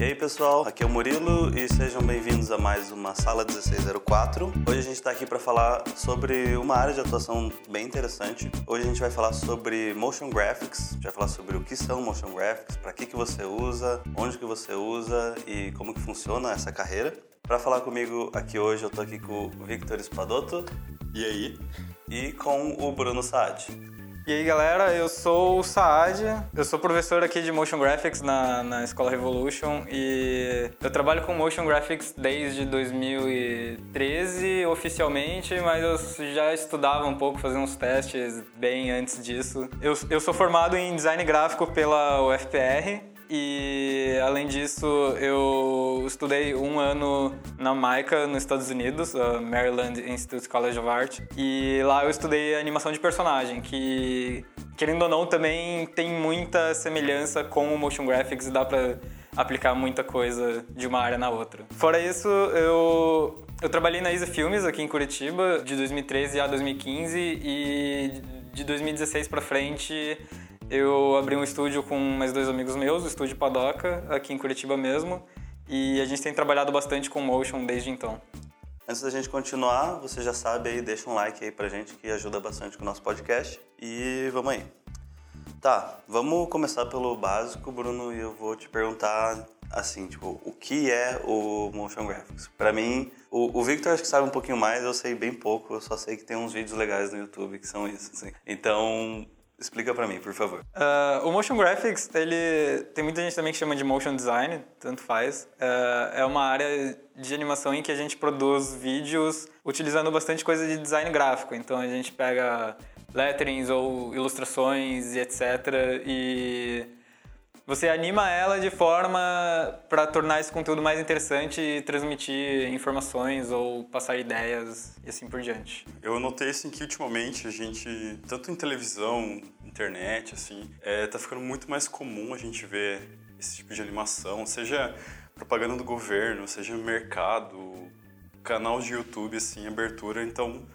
E aí pessoal, aqui é o Murilo e sejam bem-vindos a mais uma Sala 1604. Hoje a gente está aqui para falar sobre uma área de atuação bem interessante. Hoje a gente vai falar sobre motion graphics, a gente vai falar sobre o que são motion graphics, para que, que você usa, onde que você usa e como que funciona essa carreira. Para falar comigo aqui hoje eu tô aqui com o Victor Spadotto. E aí? E com o Bruno Saad. E aí galera, eu sou o Saad, eu sou professor aqui de Motion Graphics na, na Escola Revolution e eu trabalho com Motion Graphics desde 2013 oficialmente, mas eu já estudava um pouco, fazia uns testes bem antes disso. Eu, eu sou formado em Design Gráfico pela UFPR e além disso, eu estudei um ano na MICA, nos Estados Unidos, Maryland Institute College of Art, e lá eu estudei animação de personagem, que querendo ou não também tem muita semelhança com o motion graphics e dá para aplicar muita coisa de uma área na outra. Fora isso, eu eu trabalhei na Isa Filmes aqui em Curitiba de 2013 a 2015 e de 2016 para frente eu abri um estúdio com mais dois amigos meus, o Estúdio Padoca, aqui em Curitiba mesmo, e a gente tem trabalhado bastante com motion desde então. Antes da gente continuar, você já sabe aí, deixa um like aí pra gente que ajuda bastante com o nosso podcast. E vamos aí. Tá, vamos começar pelo básico, Bruno, e eu vou te perguntar assim, tipo, o que é o motion graphics? Para mim, o, o, Victor acho que sabe um pouquinho mais, eu sei bem pouco, eu só sei que tem uns vídeos legais no YouTube que são isso, assim. Então, Explica para mim, por favor. Uh, o motion graphics, ele tem muita gente também que chama de motion design, tanto faz. Uh, é uma área de animação em que a gente produz vídeos utilizando bastante coisa de design gráfico. Então a gente pega letterings ou ilustrações e etc. E você anima ela de forma para tornar esse conteúdo mais interessante e transmitir informações ou passar ideias e assim por diante. Eu notei assim que ultimamente a gente, tanto em televisão, internet, assim, é, tá ficando muito mais comum a gente ver esse tipo de animação, seja propaganda do governo, seja mercado, canal de YouTube, assim, abertura, então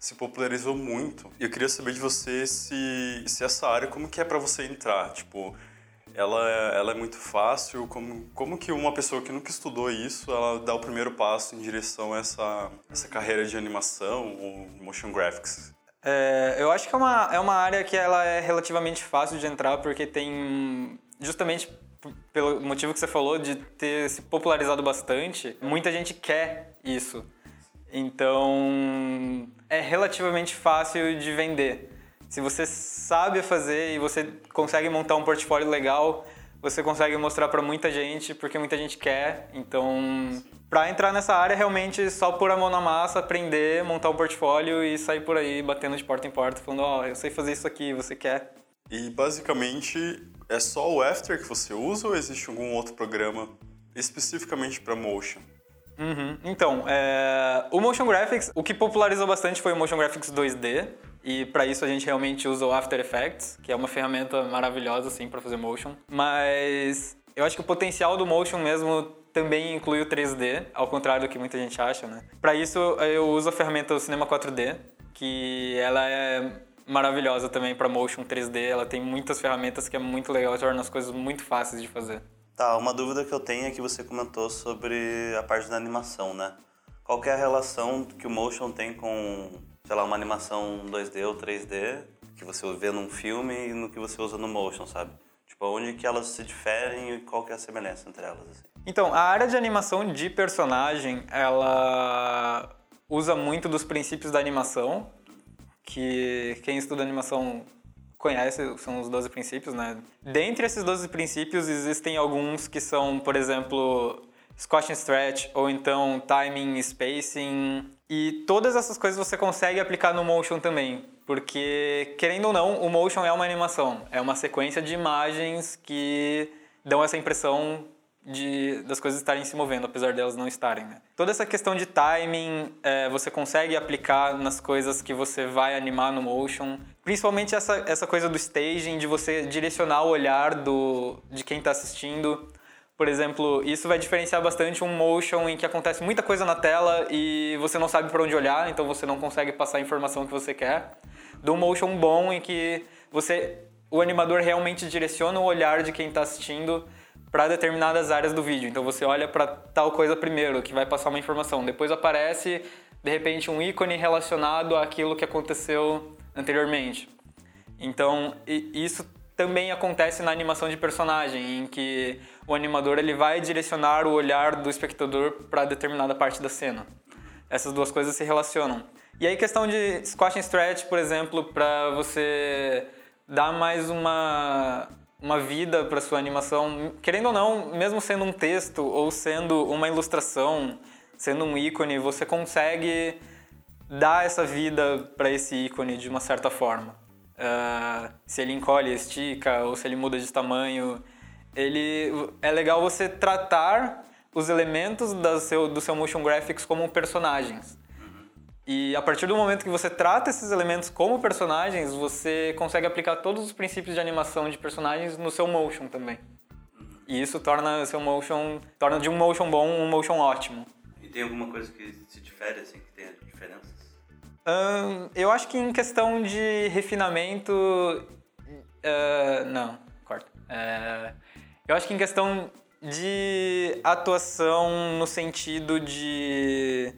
se popularizou muito. Eu queria saber de você se, se essa área, como que é para você entrar, tipo ela, ela é muito fácil. Como, como que uma pessoa que nunca estudou isso, ela dá o primeiro passo em direção a essa, essa carreira de animação ou motion graphics? É, eu acho que é uma, é uma área que ela é relativamente fácil de entrar porque tem justamente pelo motivo que você falou de ter se popularizado bastante, muita gente quer isso. Então, é relativamente fácil de vender. Se você sabe fazer e você consegue montar um portfólio legal, você consegue mostrar para muita gente, porque muita gente quer. Então, para entrar nessa área, realmente só pôr a mão na massa, aprender, montar um portfólio e sair por aí batendo de porta em porta, falando: Ó, oh, eu sei fazer isso aqui, você quer? E basicamente é só o After que você usa ou existe algum outro programa especificamente para motion? Uhum. Então, é... o Motion Graphics, o que popularizou bastante foi o Motion Graphics 2D, e para isso a gente realmente usa o After Effects, que é uma ferramenta maravilhosa assim para fazer motion. Mas eu acho que o potencial do motion mesmo também inclui o 3D, ao contrário do que muita gente acha, né? Para isso eu uso a ferramenta do Cinema 4D, que ela é maravilhosa também para motion 3D, ela tem muitas ferramentas que é muito legal, torna as coisas muito fáceis de fazer. Tá, uma dúvida que eu tenho é que você comentou sobre a parte da animação, né? Qual é a relação que o motion tem com sei lá, uma animação 2D ou 3D que você vê num filme e no que você usa no motion, sabe? Tipo, onde que elas se diferem e qual que é a semelhança entre elas, assim. Então, a área de animação de personagem, ela usa muito dos princípios da animação, que quem estuda animação conhece, são os 12 princípios, né? Dentre esses 12 princípios, existem alguns que são, por exemplo, Scotch and Stretch, ou então Timing, Spacing. E todas essas coisas você consegue aplicar no Motion também. Porque, querendo ou não, o Motion é uma animação. É uma sequência de imagens que dão essa impressão de, das coisas estarem se movendo, apesar delas não estarem. Né? Toda essa questão de timing é, você consegue aplicar nas coisas que você vai animar no motion. Principalmente essa, essa coisa do staging, de você direcionar o olhar do, de quem está assistindo. Por exemplo, isso vai diferenciar bastante um motion em que acontece muita coisa na tela e você não sabe para onde olhar, então você não consegue passar a informação que você quer. Do motion bom em que você, o animador realmente direciona o olhar de quem está assistindo para determinadas áreas do vídeo. Então você olha para tal coisa primeiro, que vai passar uma informação. Depois aparece, de repente, um ícone relacionado àquilo que aconteceu anteriormente. Então, isso também acontece na animação de personagem, em que o animador ele vai direcionar o olhar do espectador para determinada parte da cena. Essas duas coisas se relacionam. E aí questão de squash and stretch, por exemplo, para você dar mais uma uma vida para sua animação, querendo ou não, mesmo sendo um texto ou sendo uma ilustração, sendo um ícone, você consegue dar essa vida para esse ícone de uma certa forma. Uh, se ele encolhe, estica ou se ele muda de tamanho, ele é legal você tratar os elementos do seu, do seu motion graphics como personagens. E a partir do momento que você trata esses elementos como personagens, você consegue aplicar todos os princípios de animação de personagens no seu motion também. E isso torna seu motion, torna de um motion bom um motion ótimo. E tem alguma coisa que se difere, assim, que tenha diferenças? Um, eu acho que em questão de refinamento. Uh, não, corta. Uh, eu acho que em questão de atuação no sentido de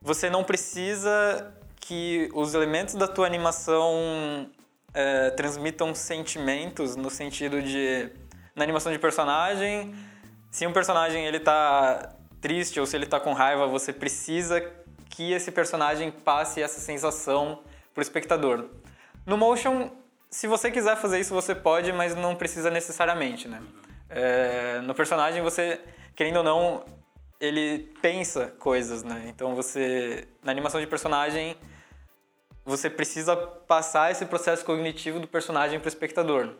você não precisa que os elementos da tua animação é, transmitam sentimentos no sentido de na animação de personagem se um personagem ele tá triste ou se ele tá com raiva você precisa que esse personagem passe essa sensação pro espectador no motion se você quiser fazer isso você pode mas não precisa necessariamente né é, no personagem você querendo ou não ele pensa coisas, né? Então você na animação de personagem você precisa passar esse processo cognitivo do personagem para o espectador.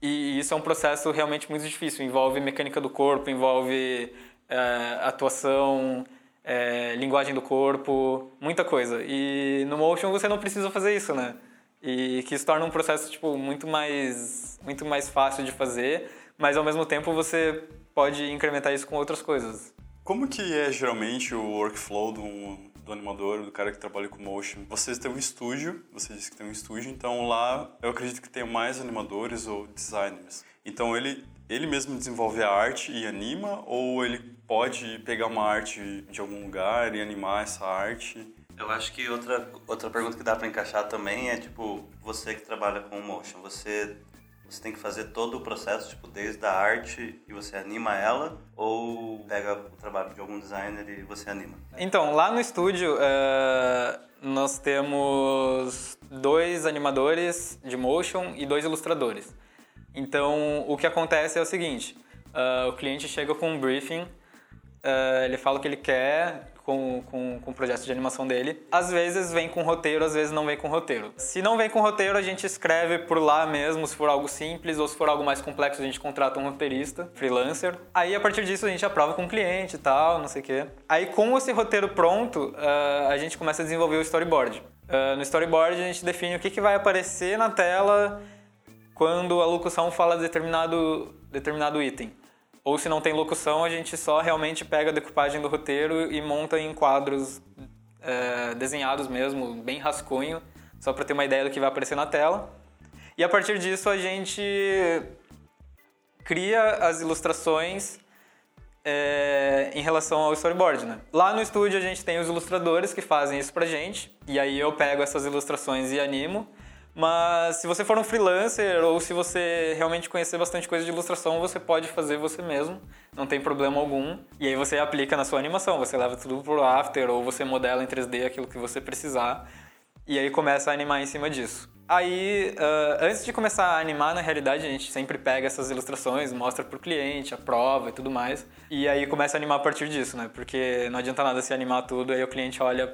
E isso é um processo realmente muito difícil. Envolve mecânica do corpo, envolve é, atuação, é, linguagem do corpo, muita coisa. E no motion você não precisa fazer isso, né? E que isso torna um processo tipo muito mais muito mais fácil de fazer, mas ao mesmo tempo você pode incrementar isso com outras coisas. Como que é geralmente o workflow do, do animador, do cara que trabalha com motion? Vocês têm um estúdio, você disse que tem um estúdio, então lá eu acredito que tem mais animadores ou designers. Então ele, ele mesmo desenvolve a arte e anima ou ele pode pegar uma arte de algum lugar e animar essa arte? Eu acho que outra, outra pergunta que dá para encaixar também é tipo, você que trabalha com motion, você você tem que fazer todo o processo, tipo, desde a arte e você anima ela, ou pega o trabalho de algum designer e você anima? Então, lá no estúdio, uh, nós temos dois animadores de motion e dois ilustradores. Então, o que acontece é o seguinte, uh, o cliente chega com um briefing, uh, ele fala o que ele quer, com, com, com o projeto de animação dele. Às vezes vem com roteiro, às vezes não vem com roteiro. Se não vem com roteiro, a gente escreve por lá mesmo, se for algo simples, ou se for algo mais complexo, a gente contrata um roteirista, freelancer. Aí, a partir disso, a gente aprova com o cliente e tal, não sei o quê. Aí, com esse roteiro pronto, uh, a gente começa a desenvolver o storyboard. Uh, no storyboard, a gente define o que, que vai aparecer na tela quando a locução fala determinado, determinado item. Ou se não tem locução, a gente só realmente pega a decupagem do roteiro e monta em quadros é, desenhados mesmo, bem rascunho, só para ter uma ideia do que vai aparecer na tela. E a partir disso a gente cria as ilustrações é, em relação ao storyboard, né? Lá no estúdio a gente tem os ilustradores que fazem isso pra gente, e aí eu pego essas ilustrações e animo. Mas se você for um freelancer ou se você realmente conhecer bastante coisa de ilustração, você pode fazer você mesmo, não tem problema algum. E aí você aplica na sua animação, você leva tudo pro After ou você modela em 3D aquilo que você precisar e aí começa a animar em cima disso. Aí, uh, antes de começar a animar, na realidade, a gente sempre pega essas ilustrações, mostra pro cliente, aprova e tudo mais. E aí começa a animar a partir disso, né? Porque não adianta nada se animar tudo, aí o cliente olha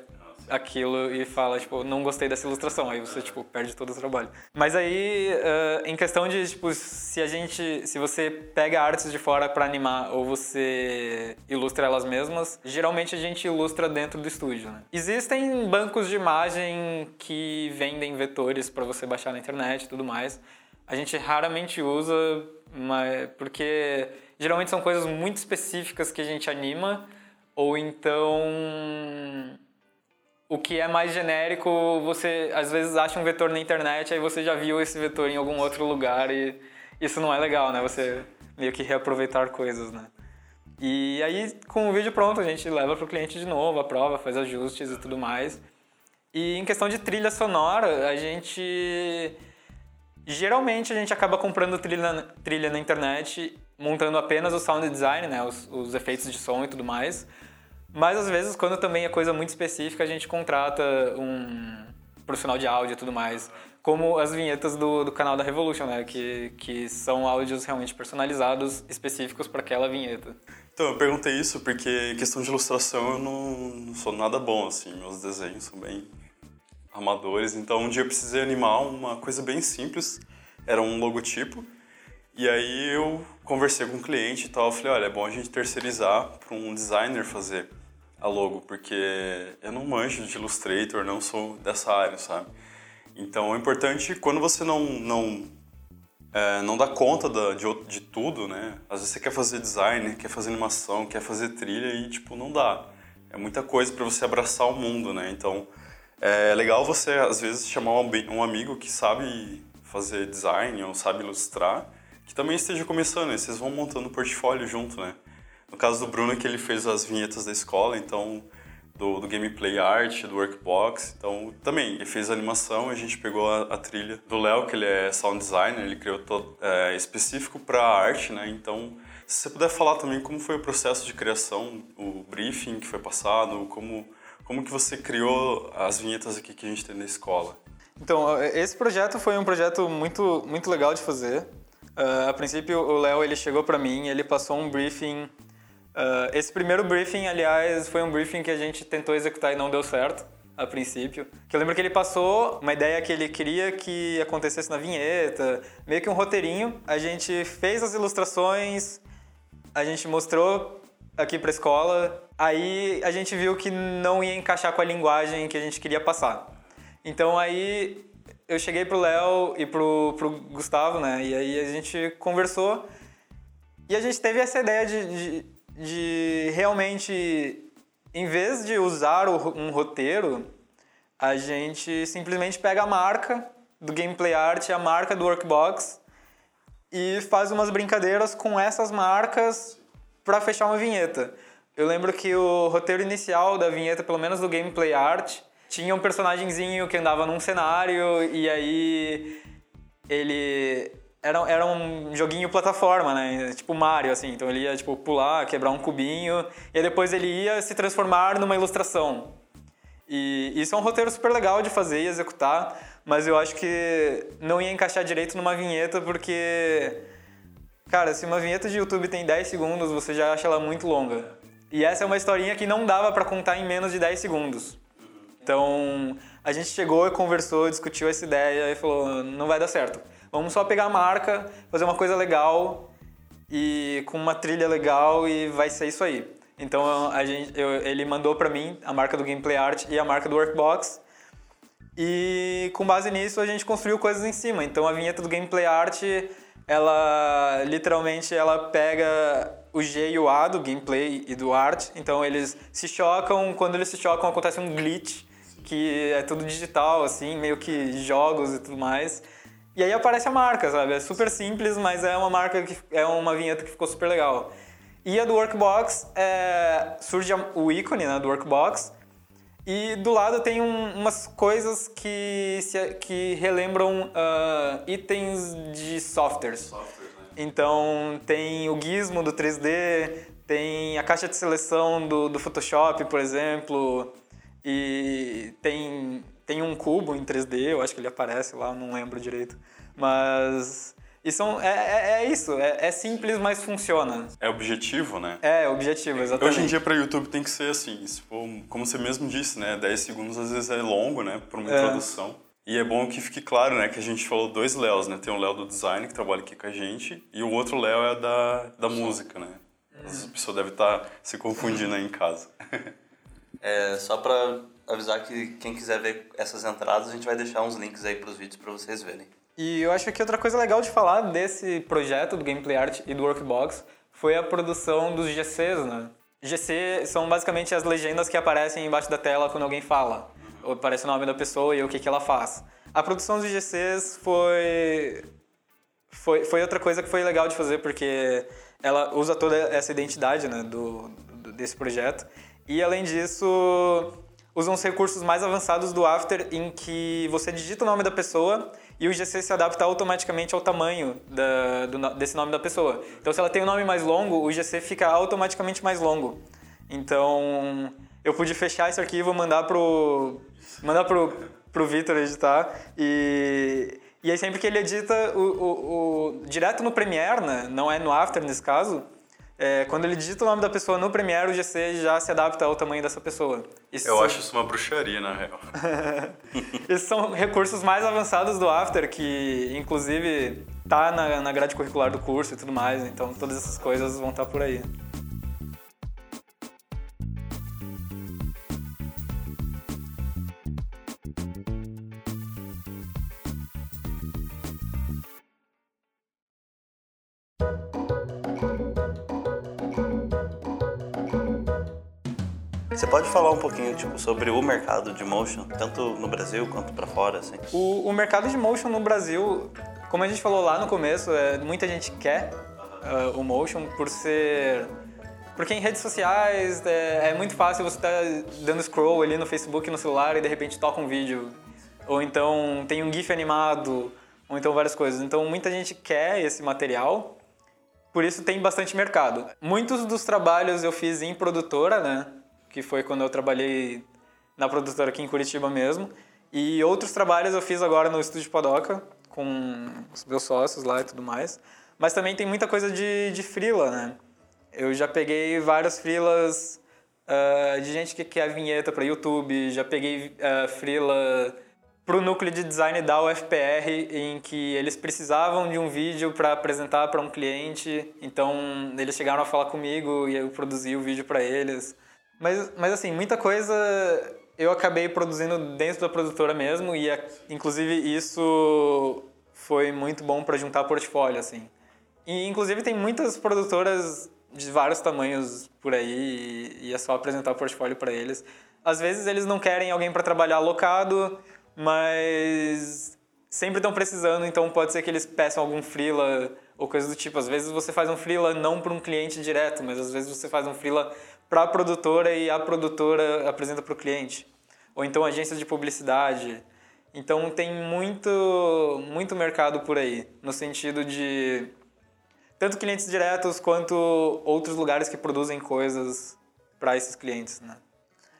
aquilo e fala, tipo, não gostei dessa ilustração. Aí você, tipo, perde todo o trabalho. Mas aí, uh, em questão de, tipo, se a gente... Se você pega artes de fora para animar ou você ilustra elas mesmas, geralmente a gente ilustra dentro do estúdio, né? Existem bancos de imagem que vendem vetores para você baixar na internet e tudo mais. A gente raramente usa, mas porque geralmente são coisas muito específicas que a gente anima ou então o que é mais genérico, você às vezes acha um vetor na internet, aí você já viu esse vetor em algum outro lugar e isso não é legal, né? Você meio que reaproveitar coisas, né? E aí, com o vídeo pronto, a gente leva para o cliente de novo, aprova, faz ajustes e tudo mais. E em questão de trilha sonora, a gente. Geralmente a gente acaba comprando trilha, trilha na internet, montando apenas o sound design, né? Os, os efeitos de som e tudo mais. Mas às vezes, quando também é coisa muito específica, a gente contrata um profissional de áudio e tudo mais. Como as vinhetas do, do canal da Revolution, né? Que, que são áudios realmente personalizados, específicos para aquela vinheta. Então, eu perguntei isso porque, questão de ilustração, eu não, não sou nada bom, assim. Meus desenhos são bem amadores. Então, um dia eu precisei animar uma coisa bem simples. Era um logotipo. E aí eu conversei com o cliente e tal. Eu falei, olha, é bom a gente terceirizar para um designer fazer a logo, porque eu não manjo de Illustrator, não sou dessa área, sabe? Então é importante quando você não não é, não dá conta da, de, de tudo, né? Às vezes você quer fazer design, quer fazer animação, quer fazer trilha e tipo não dá. É muita coisa para você abraçar o mundo, né? Então é legal você às vezes chamar um amigo que sabe fazer design ou sabe ilustrar, que também esteja começando. E vocês vão montando o portfólio junto, né? No caso do Bruno, que ele fez as vinhetas da escola, então do, do gameplay art, do workbox. Então, também, ele fez a animação a gente pegou a, a trilha do Léo, que ele é sound designer, ele criou todo é, específico para arte, né? Então, se você puder falar também como foi o processo de criação, o briefing que foi passado, como, como que você criou as vinhetas aqui que a gente tem na escola. Então, esse projeto foi um projeto muito, muito legal de fazer. Uh, a princípio, o Léo ele chegou para mim, ele passou um briefing Uh, esse primeiro briefing, aliás, foi um briefing que a gente tentou executar e não deu certo a princípio. Que eu lembro que ele passou uma ideia que ele queria que acontecesse na vinheta, meio que um roteirinho. A gente fez as ilustrações, a gente mostrou aqui para a escola. Aí a gente viu que não ia encaixar com a linguagem que a gente queria passar. Então aí eu cheguei pro Léo e pro, pro Gustavo, né? E aí a gente conversou e a gente teve essa ideia de, de de realmente, em vez de usar um roteiro, a gente simplesmente pega a marca do gameplay art, a marca do workbox e faz umas brincadeiras com essas marcas para fechar uma vinheta. Eu lembro que o roteiro inicial da vinheta, pelo menos do gameplay art, tinha um personagemzinho que andava num cenário e aí ele era, era um joguinho plataforma, né? Tipo Mario, assim. Então ele ia, tipo, pular, quebrar um cubinho, e depois ele ia se transformar numa ilustração. E isso é um roteiro super legal de fazer e executar, mas eu acho que não ia encaixar direito numa vinheta, porque... Cara, se uma vinheta de YouTube tem 10 segundos, você já acha ela muito longa. E essa é uma historinha que não dava para contar em menos de 10 segundos. Então, a gente chegou e conversou, discutiu essa ideia e falou, não vai dar certo. Vamos só pegar a marca, fazer uma coisa legal e com uma trilha legal e vai ser isso aí. Então a gente, eu, ele mandou para mim a marca do Gameplay Art e a marca do Workbox. E com base nisso a gente construiu coisas em cima. Então a vinheta do Gameplay Art, ela literalmente ela pega o G e o A do gameplay e do art. Então eles se chocam, quando eles se chocam acontece um glitch, que é tudo digital assim, meio que jogos e tudo mais. E aí aparece a marca, sabe? É super simples, mas é uma marca que é uma vinheta que ficou super legal. E a do Workbox é, surge o ícone né, do Workbox e do lado tem um, umas coisas que, se, que relembram uh, itens de softwares. Software, né? Então tem o gizmo do 3D, tem a caixa de seleção do, do Photoshop, por exemplo, e tem tem um cubo em 3D, eu acho que ele aparece lá, não lembro direito. Mas isso é, é, é isso, é, é, simples, mas funciona. É objetivo, né? É, objetivo, exatamente. Hoje em dia para YouTube tem que ser assim, for, como você mesmo disse, né? 10 segundos às vezes é longo, né? Por uma é. introdução. E é bom que fique claro, né, que a gente falou dois Léos, né? Tem o Léo do design, que trabalha aqui com a gente, e o outro Léo é da, da música, né? As pessoas devem estar tá se confundindo aí em casa. É, só para avisar que quem quiser ver essas entradas, a gente vai deixar uns links aí para os vídeos para vocês verem. E eu acho que outra coisa legal de falar desse projeto do Gameplay Art e do Workbox foi a produção dos GCs, né? GC são basicamente as legendas que aparecem embaixo da tela quando alguém fala. Ou aparece o nome da pessoa e o que, que ela faz. A produção dos GCs foi foi, foi outra coisa que foi legal de fazer, porque ela usa toda essa identidade né, do, do desse projeto. E, além disso, usa uns recursos mais avançados do After, em que você digita o nome da pessoa e o GC se adapta automaticamente ao tamanho da, do, desse nome da pessoa. Então, se ela tem um nome mais longo, o GC fica automaticamente mais longo. Então, eu pude fechar esse arquivo, mandar pro mandar pro, pro Vitor editar e e aí sempre que ele edita o, o, o, direto no Premiere, né? não é no After nesse caso, é, quando ele digita o nome da pessoa no Premiere, o GC já se adapta ao tamanho dessa pessoa. Isso Eu são... acho isso uma bruxaria, na real. Esses são recursos mais avançados do After, que inclusive tá na, na grade curricular do curso e tudo mais, então todas essas coisas vão estar tá por aí. Pode falar um pouquinho tipo, sobre o mercado de motion, tanto no Brasil quanto para fora? Assim? O, o, mercado de motion no Brasil, como a gente falou lá no começo, é, muita gente quer uh, o motion por ser. Porque em redes sociais é, é muito fácil você estar tá dando scroll ali no Facebook, no celular e de repente toca um vídeo. Ou então tem um GIF animado, ou então várias coisas. Então muita gente quer esse material, por isso tem bastante mercado. Muitos dos trabalhos eu fiz em produtora, né? Que foi quando eu trabalhei na produtora aqui em Curitiba mesmo. E outros trabalhos eu fiz agora no Estúdio Padoca, com os meus sócios lá e tudo mais. Mas também tem muita coisa de, de freela, né? Eu já peguei vários freelas uh, de gente que quer vinheta para YouTube, já peguei uh, freela para o núcleo de design da UFPR, em que eles precisavam de um vídeo para apresentar para um cliente. Então, eles chegaram a falar comigo e eu produzi o vídeo para eles. Mas, mas assim, muita coisa eu acabei produzindo dentro da produtora mesmo e inclusive isso foi muito bom para juntar portfólio assim. E inclusive tem muitas produtoras de vários tamanhos por aí e, é só apresentar o portfólio para eles. Às vezes eles não querem alguém para trabalhar alocado, mas sempre estão precisando, então pode ser que eles peçam algum freela ou coisa do tipo. Às vezes você faz um freela não para um cliente direto, mas às vezes você faz um freela para a produtora e a produtora apresenta para o cliente. Ou então agências de publicidade. Então tem muito, muito mercado por aí, no sentido de tanto clientes diretos quanto outros lugares que produzem coisas para esses clientes, né?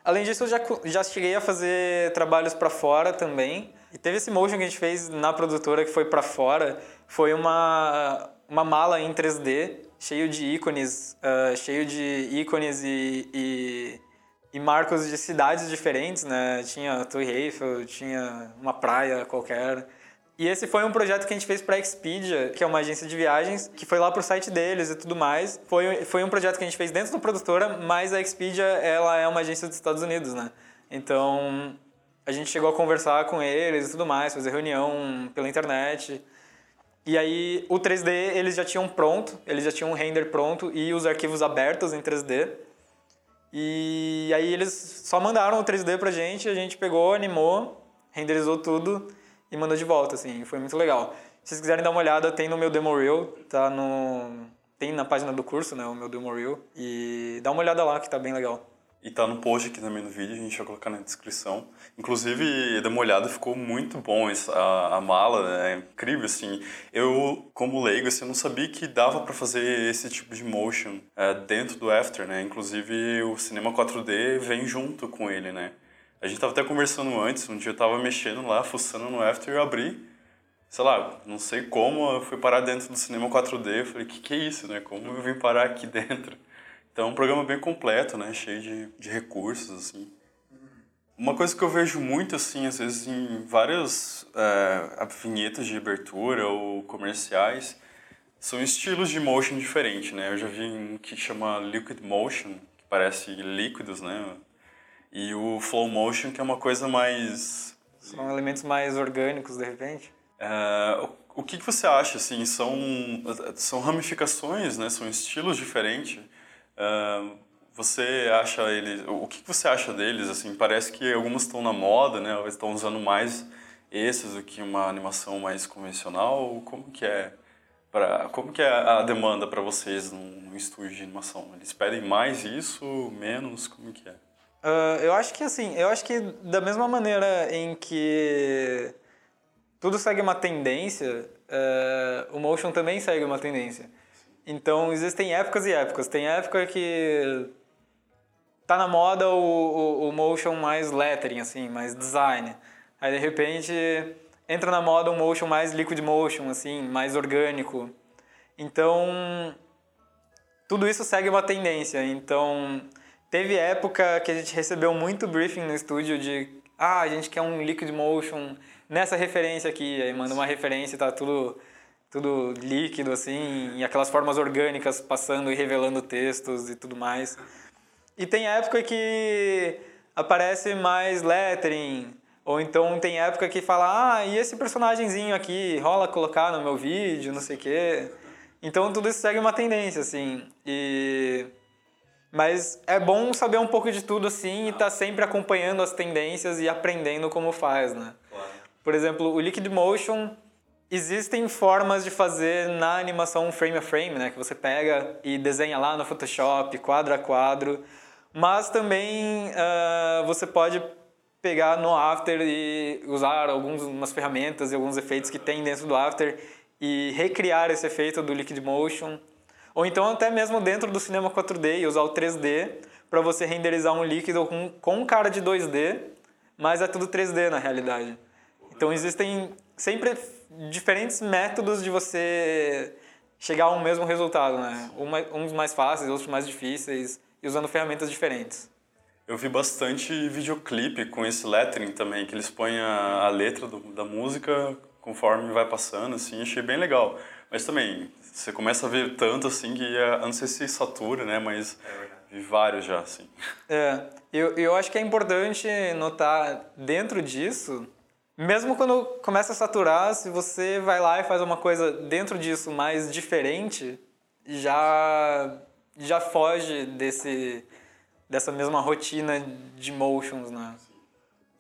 Além disso, eu já, já cheguei a fazer trabalhos para fora também. E teve esse motion que a gente fez na produtora que foi para fora. Foi uma, uma mala em 3D cheio de ícones, uh, cheio de ícones e, e, e, marcos de cidades diferentes, né? Tinha Torre Eiffel, tinha uma praia qualquer. E esse foi um projeto que a gente fez para a Expedia, que é uma agência de viagens, que foi lá pro site deles e tudo mais. Foi, foi um projeto que a gente fez dentro da produtora, mas a Expedia, ela é uma agência dos Estados Unidos, né? Então, a gente chegou a conversar com eles e tudo mais, fazer reunião pela internet. E aí o 3D eles já tinham pronto, eles já tinham um render pronto e os arquivos abertos em 3D. E aí eles só mandaram o 3D pra gente, a gente pegou, animou, renderizou tudo e mandou de volta, assim, foi muito legal. Se vocês quiserem dar uma olhada, tem no meu demo reel, tá no tem na página do curso, né, o meu demo reel e dá uma olhada lá que tá bem legal. E tá no post aqui também no vídeo, a gente vai colocar na descrição. Inclusive, dê uma olhada, ficou muito bom essa, a, a mala, né? é incrível, assim. Eu, como leigo, assim, eu não sabia que dava para fazer esse tipo de motion é, dentro do After, né? Inclusive, o cinema 4D vem junto com ele, né? A gente tava até conversando antes, um dia eu tava mexendo lá, fuçando no After, eu abri, sei lá, não sei como, eu fui parar dentro do cinema 4D, eu falei, que que é isso, né? Como eu vim parar aqui dentro? Então é um programa bem completo, né? Cheio de, de recursos, assim. Uma coisa que eu vejo muito, assim, às vezes em várias é, vinhetas de abertura ou comerciais, são estilos de motion diferentes, né? Eu já vi um que chama Liquid Motion, que parece líquidos, né? E o Flow Motion, que é uma coisa mais... São elementos mais orgânicos, de repente? É, o que, que você acha, assim? São, são ramificações, né? São estilos diferentes você acha eles. O que você acha deles? Assim, parece que algumas estão na moda, né? Estão usando mais esses do que uma animação mais convencional. Como que é Pra, como que é a demanda para vocês no estúdio de animação? Eles pedem mais isso, menos? Como que é? Uh, eu acho que assim, eu acho que da mesma maneira em que tudo segue uma tendência, uh, o motion também segue uma tendência. Então existem épocas e épocas. Tem época que tá na moda o, o, o motion mais lettering, assim, mais design. Aí de repente entra na moda um motion mais liquid motion, assim, mais orgânico. Então, tudo isso segue uma tendência. Então, teve época que a gente recebeu muito briefing no estúdio de ah, a gente quer um liquid motion nessa referência aqui, aí manda uma referência e tá tudo tudo líquido assim, e aquelas formas orgânicas passando e revelando textos e tudo mais. E tem época que aparece mais lettering, ou então tem época que fala, ah, e esse personagemzinho aqui, rola colocar no meu vídeo, não sei o quê. Então tudo isso segue uma tendência, assim. E... Mas é bom saber um pouco de tudo, assim, e estar tá sempre acompanhando as tendências e aprendendo como faz, né? Por exemplo, o Liquid Motion, existem formas de fazer na animação frame a frame, né? Que você pega e desenha lá no Photoshop, quadro a quadro. Mas também uh, você pode pegar no After e usar algumas ferramentas e alguns efeitos que tem dentro do After e recriar esse efeito do Liquid Motion. Ou então até mesmo dentro do Cinema 4D e usar o 3D para você renderizar um líquido com, com cara de 2D, mas é tudo 3D na realidade. Então existem sempre diferentes métodos de você chegar a um mesmo resultado, né? Uns mais fáceis, outros mais difíceis, e usando ferramentas diferentes. Eu vi bastante videoclipe com esse lettering também, que eles põem a, a letra do, da música conforme vai passando, assim, achei bem legal. Mas também, você começa a ver tanto, assim, que eu não sei se satura, né, mas vi vários já, assim. É, eu, eu acho que é importante notar dentro disso, mesmo quando começa a saturar, se você vai lá e faz uma coisa dentro disso mais diferente, já, já foge desse dessa mesma rotina de motions, né?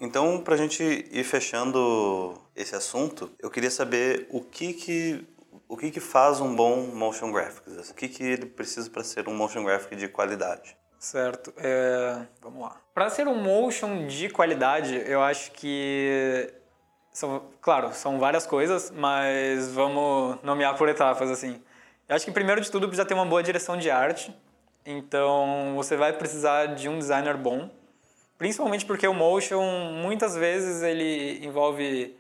Então, para a gente ir fechando esse assunto, eu queria saber o que que o que que faz um bom motion graphics? O que que ele precisa para ser um motion graphic de qualidade? Certo. É... Vamos lá. Para ser um motion de qualidade, eu acho que são, claro, são várias coisas, mas vamos nomear por etapas assim. Eu acho que primeiro de tudo precisa ter uma boa direção de arte então você vai precisar de um designer bom, principalmente porque o motion muitas vezes ele envolve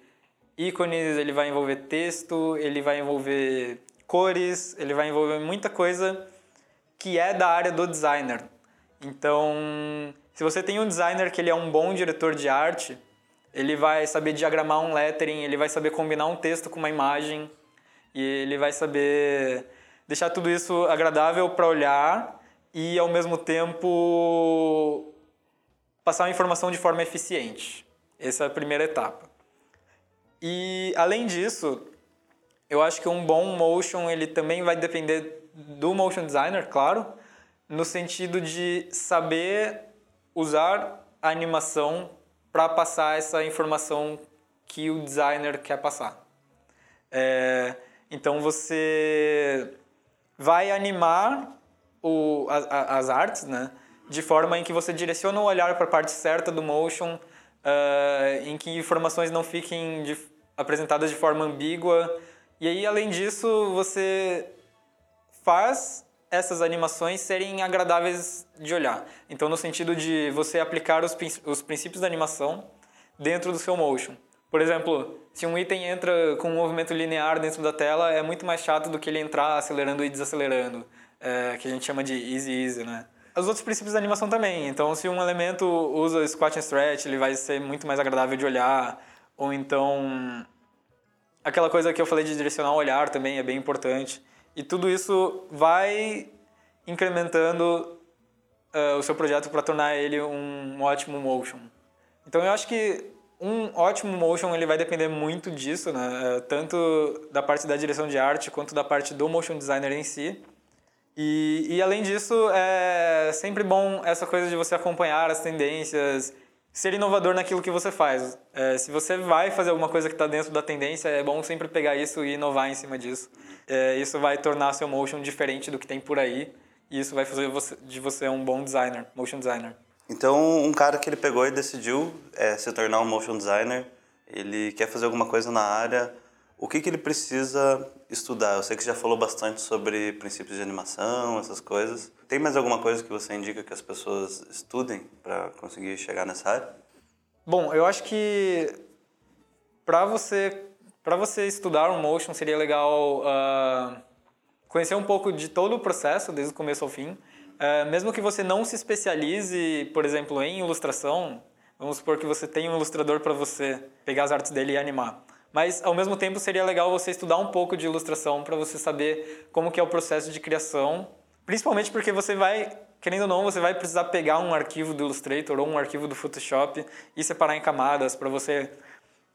ícones, ele vai envolver texto, ele vai envolver cores, ele vai envolver muita coisa que é da área do designer. Então, se você tem um designer que ele é um bom diretor de arte, ele vai saber diagramar um lettering, ele vai saber combinar um texto com uma imagem e ele vai saber deixar tudo isso agradável para olhar e, ao mesmo tempo, passar a informação de forma eficiente. Essa é a primeira etapa. E, além disso, eu acho que um bom motion ele também vai depender do motion designer, claro, no sentido de saber usar a animação para passar essa informação que o designer quer passar. É, então você vai animar o, as artes, né? De forma em que você direciona o olhar para a parte certa do motion, uh, em que informações não fiquem de, apresentadas de forma ambígua. E aí, além disso, você faz essas animações serem agradáveis de olhar. Então, no sentido de você aplicar os, os princípios da animação dentro do seu motion. Por exemplo, se um item entra com um movimento linear dentro da tela, é muito mais chato do que ele entrar acelerando e desacelerando é, que a gente chama de easy easy, né? Os outros princípios da animação também. Então, se um elemento usa squat and stretch, ele vai ser muito mais agradável de olhar. Ou então, aquela coisa que eu falei de direcionar o olhar também é bem importante. E tudo isso vai incrementando uh, o seu projeto para tornar ele um, ótimo motion. Então, eu acho que um ótimo motion ele vai depender muito disso, né? Tanto da parte da direção de arte quanto da parte do motion designer em si. E, e além disso, é sempre bom essa coisa de você acompanhar as tendências ser inovador naquilo que você faz. É, se você vai fazer alguma coisa que está dentro da tendência, é bom sempre pegar isso e inovar em cima disso. É, isso vai tornar seu motion diferente do que tem por aí e isso vai fazer você, de você um bom designer, motion designer. Então, um cara que ele pegou e decidiu é, se tornar um motion designer, ele quer fazer alguma coisa na área, o que, que ele precisa estudar? Eu sei que já falou bastante sobre princípios de animação, essas coisas. Tem mais alguma coisa que você indica que as pessoas estudem para conseguir chegar nessa área? Bom, eu acho que para você para você estudar o motion seria legal uh, conhecer um pouco de todo o processo desde o começo ao fim. Uh, mesmo que você não se especialize, por exemplo, em ilustração, vamos supor que você tem um ilustrador para você pegar as artes dele e animar. Mas ao mesmo tempo seria legal você estudar um pouco de ilustração para você saber como que é o processo de criação, principalmente porque você vai, querendo ou não, você vai precisar pegar um arquivo do Illustrator ou um arquivo do Photoshop e separar em camadas para você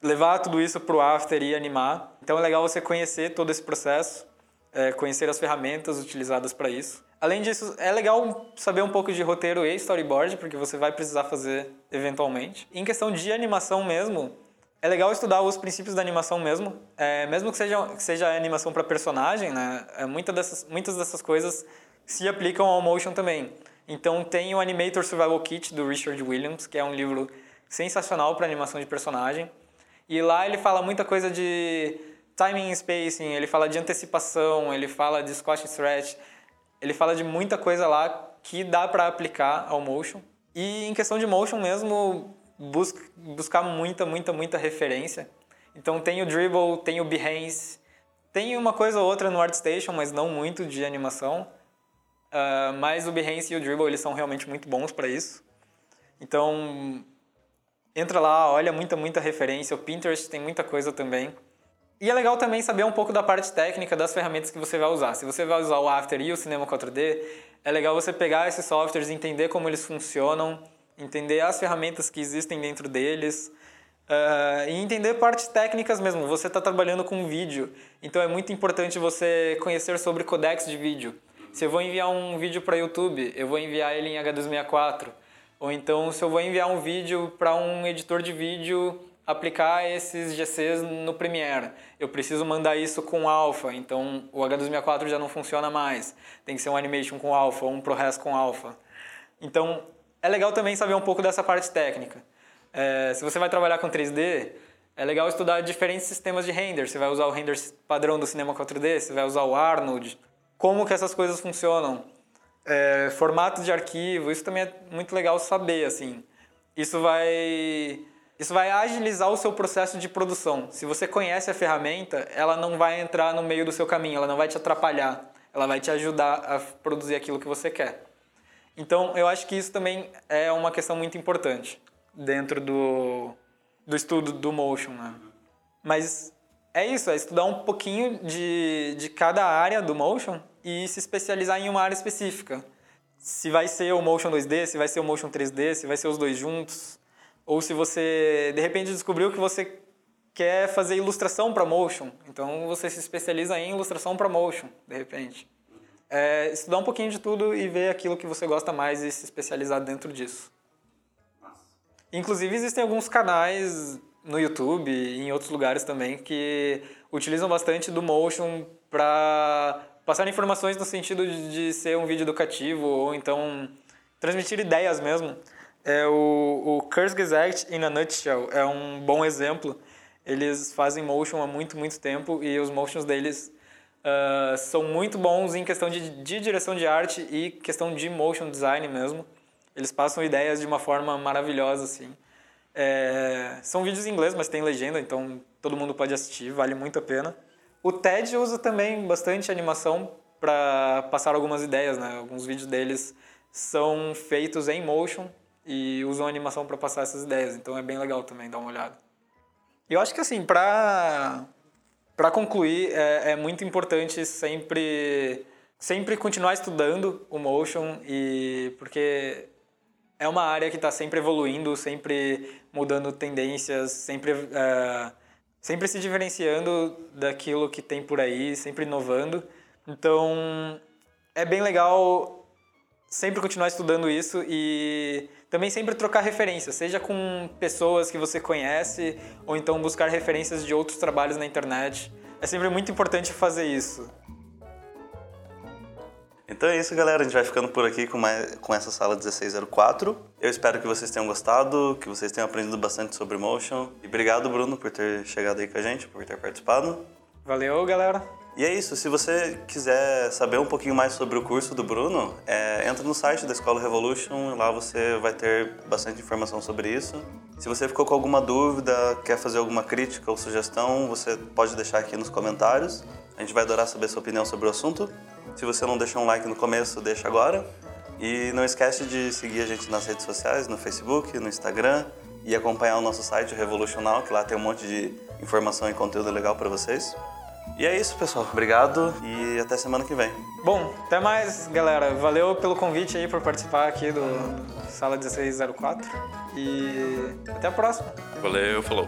levar tudo isso para o After e animar. Então é legal você conhecer todo esse processo, é, conhecer as ferramentas utilizadas para isso. Além disso, é legal saber um pouco de roteiro e storyboard, porque você vai precisar fazer eventualmente. Em questão de animação mesmo, é legal estudar os princípios da animação mesmo, é, mesmo que seja, que seja animação para personagem, né? É, muita dessas, muitas dessas coisas se aplicam ao motion também. Então tem o Animator Survival Kit do Richard Williams, que é um livro sensacional para animação de personagem. E lá ele fala muita coisa de timing and spacing, ele fala de antecipação, ele fala de squash and stretch, ele fala de muita coisa lá que dá para aplicar ao motion. E em questão de motion mesmo, busca, buscar muita, muita, muita referência. Então tem o Dribble, tem o Behance, tem uma coisa ou outra no ArtStation, mas não muito de animação. Uh, mas o Behance e o Dribble eles são realmente muito bons para isso. Então entra lá, olha muita, muita referência. O Pinterest tem muita coisa também. E é legal também saber um pouco da parte técnica das ferramentas que você vai usar. Se você vai usar o After e o Cinema 4D, é legal você pegar esses softwares, entender como eles funcionam, entender as ferramentas que existem dentro deles uh, e entender partes técnicas mesmo. Você está trabalhando com vídeo, então é muito importante você conhecer sobre codecs de vídeo. Se eu vou enviar um vídeo para YouTube, eu vou enviar ele em H264. Ou então, se eu vou enviar um vídeo para um editor de vídeo aplicar esses GCs no Premiere. Eu preciso mandar isso com Alpha, então o H264 já não funciona mais. Tem que ser um Animation com Alpha ou um ProRes com Alpha. Então, é legal também saber um pouco dessa parte técnica. É, se você vai trabalhar com 3D, é legal estudar diferentes sistemas de render. Você vai usar o render padrão do Cinema 4D, você vai usar o Arnold, como que essas coisas funcionam. É, formatos de arquivo, isso também é muito legal saber, assim. Isso vai, isso vai agilizar o seu processo de produção. Se você conhece a ferramenta, ela não vai entrar no meio do seu caminho, ela não vai te atrapalhar. Ela vai te ajudar a produzir aquilo que você quer. Então, eu acho que isso também é uma questão muito importante dentro do, do estudo do motion. Né? Mas é isso, é estudar um pouquinho de, de cada área do motion e se especializar em uma área específica. Se vai ser o motion 2D, se vai ser o motion 3D, se vai ser os dois juntos, ou se você de repente descobriu que você quer fazer ilustração para motion, então você se especializa em ilustração para motion, de repente é estudar um pouquinho de tudo e ver aquilo que você gosta mais e se especializar dentro disso. Inclusive, existem alguns canais no YouTube e em outros lugares também que utilizam bastante do Motion para passar informações no sentido de, ser um vídeo educativo ou então transmitir ideias mesmo. É o, o Kurzgesagt in a Nutshell é um bom exemplo. Eles fazem motion há muito, muito tempo e os motions deles uh, são muito bons em questão de, de direção de arte e questão de motion design mesmo. Eles passam ideias de uma forma maravilhosa, assim. É, são vídeos em inglês, mas tem legenda, então todo mundo pode assistir, vale muito a pena. O TED usa também bastante animação para passar algumas ideias, né? Alguns vídeos deles são feitos em motion e usam animação para passar essas ideias, então é bem legal também dar uma olhada. Eu acho que assim, para para concluir, é, é, muito importante sempre, sempre continuar estudando o motion e porque é uma área que está sempre evoluindo, sempre mudando tendências, sempre, é, sempre se diferenciando daquilo que tem por aí, sempre inovando. Então, é bem legal sempre continuar estudando isso e também sempre trocar referências, seja com pessoas que você conhece ou então buscar referências de outros trabalhos na internet. É sempre muito importante fazer isso. Então é isso, galera. A gente vai ficando por aqui com, mais, com essa sala 1604. Eu espero que vocês tenham gostado, que vocês tenham aprendido bastante sobre Motion. E obrigado, Bruno, por ter chegado aí com a gente, por ter participado. Valeu, galera. E é isso. Se você quiser saber um pouquinho mais sobre o curso do Bruno, é, entra no site da Escola Revolution. Lá você vai ter bastante informação sobre isso. Se você ficou com alguma dúvida, quer fazer alguma crítica ou sugestão, você pode deixar aqui nos comentários. A gente vai adorar saber sua opinião sobre o assunto. Se você não deixou um like no começo, deixa agora. E não esquece de seguir a gente nas redes sociais, no Facebook, no Instagram e acompanhar o nosso site, Revolucional, que lá tem um monte de informação e conteúdo legal para vocês. E é isso, pessoal. Obrigado e até semana que vem. Bom, até mais, galera. Valeu pelo convite aí por participar aqui do Sala 1604 e até a próxima. Valeu, falou.